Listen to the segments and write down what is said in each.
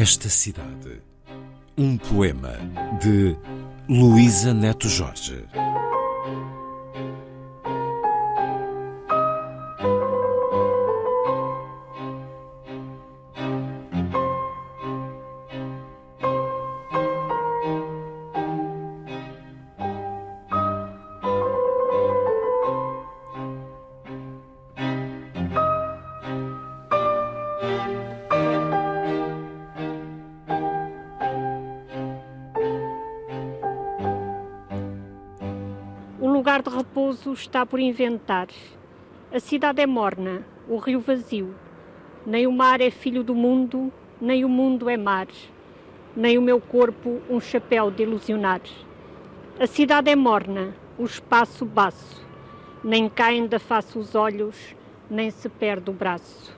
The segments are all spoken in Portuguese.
Esta cidade. Um poema de Luísa Neto Jorge. Repouso está por inventar. A cidade é morna, o rio vazio. Nem o mar é filho do mundo, nem o mundo é mar. Nem o meu corpo um chapéu de ilusionar. A cidade é morna, o espaço baço. Nem caem da face os olhos, nem se perde o braço.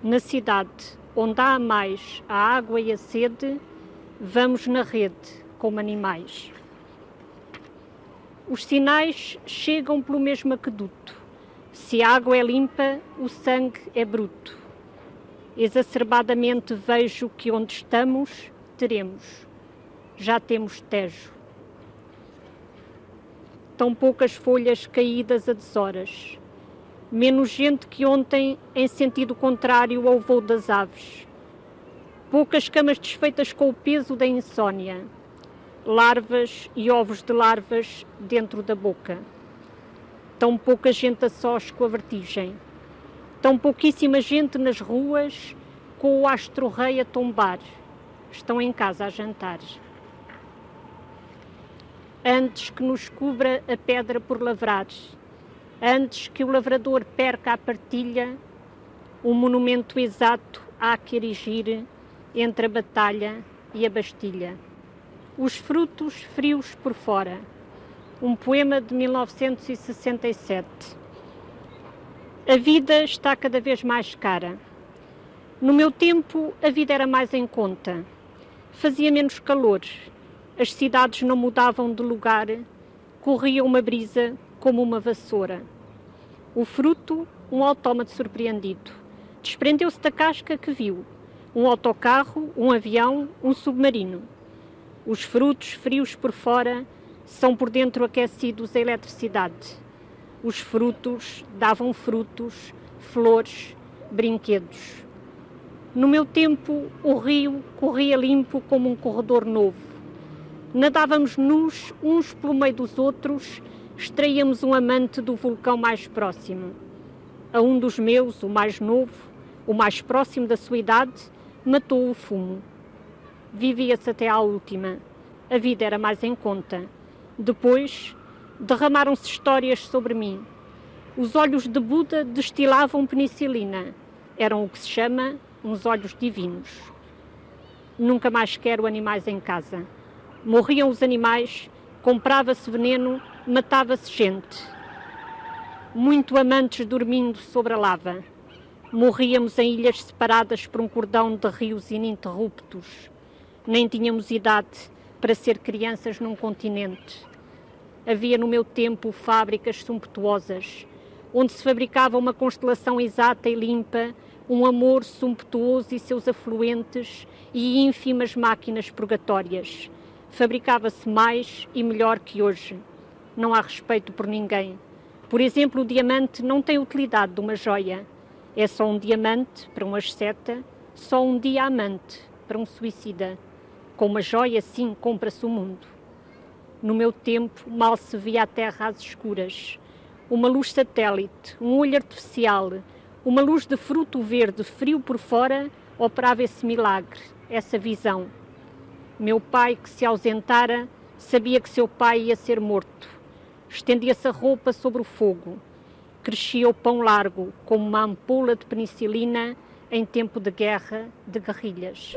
Na cidade, onde há mais a água e a sede, vamos na rede como animais. Os sinais chegam pelo mesmo aqueduto. Se a água é limpa, o sangue é bruto. Exacerbadamente vejo que onde estamos, teremos. Já temos tejo. Tão poucas folhas caídas a deshoras. Menos gente que ontem, em sentido contrário ao voo das aves. Poucas camas desfeitas com o peso da insônia larvas e ovos de larvas dentro da boca. Tão pouca gente a sós com a vertigem. Tão pouquíssima gente nas ruas com o astro-rei a tombar. Estão em casa a jantar. Antes que nos cubra a pedra por lavrar, antes que o lavrador perca a partilha, um monumento exato há que erigir entre a batalha e a Bastilha. Os frutos frios por fora. Um poema de 1967. A vida está cada vez mais cara. No meu tempo, a vida era mais em conta. Fazia menos calor. As cidades não mudavam de lugar. Corria uma brisa como uma vassoura. O fruto, um autómato surpreendido. Desprendeu-se da casca que viu. Um autocarro, um avião, um submarino. Os frutos frios por fora são por dentro aquecidos a eletricidade. Os frutos davam frutos, flores, brinquedos. No meu tempo, o rio corria limpo como um corredor novo. Nadávamos nus uns pelo meio dos outros, extraíamos um amante do vulcão mais próximo. A um dos meus, o mais novo, o mais próximo da sua idade, matou o fumo vivia-se até à última. A vida era mais em conta. Depois, derramaram-se histórias sobre mim. Os olhos de Buda destilavam penicilina. Eram o que se chama uns olhos divinos. Nunca mais quero animais em casa. Morriam os animais, comprava-se veneno, matava-se gente. Muito amantes dormindo sobre a lava. Morríamos em ilhas separadas por um cordão de rios ininterruptos nem tínhamos idade para ser crianças num continente. Havia no meu tempo fábricas sumptuosas, onde se fabricava uma constelação exata e limpa, um amor sumptuoso e seus afluentes e ínfimas máquinas purgatórias. Fabricava-se mais e melhor que hoje. Não há respeito por ninguém. Por exemplo, o diamante não tem utilidade de uma joia. É só um diamante para um asceta, só um diamante para um suicida. Com uma joia assim compra-se o mundo. No meu tempo, mal se via a terra às escuras. Uma luz satélite, um olho artificial, uma luz de fruto verde frio por fora operava esse milagre, essa visão. Meu pai, que se ausentara, sabia que seu pai ia ser morto. Estendia-se a roupa sobre o fogo. Crescia o pão largo, como uma ampola de penicilina em tempo de guerra, de guerrilhas.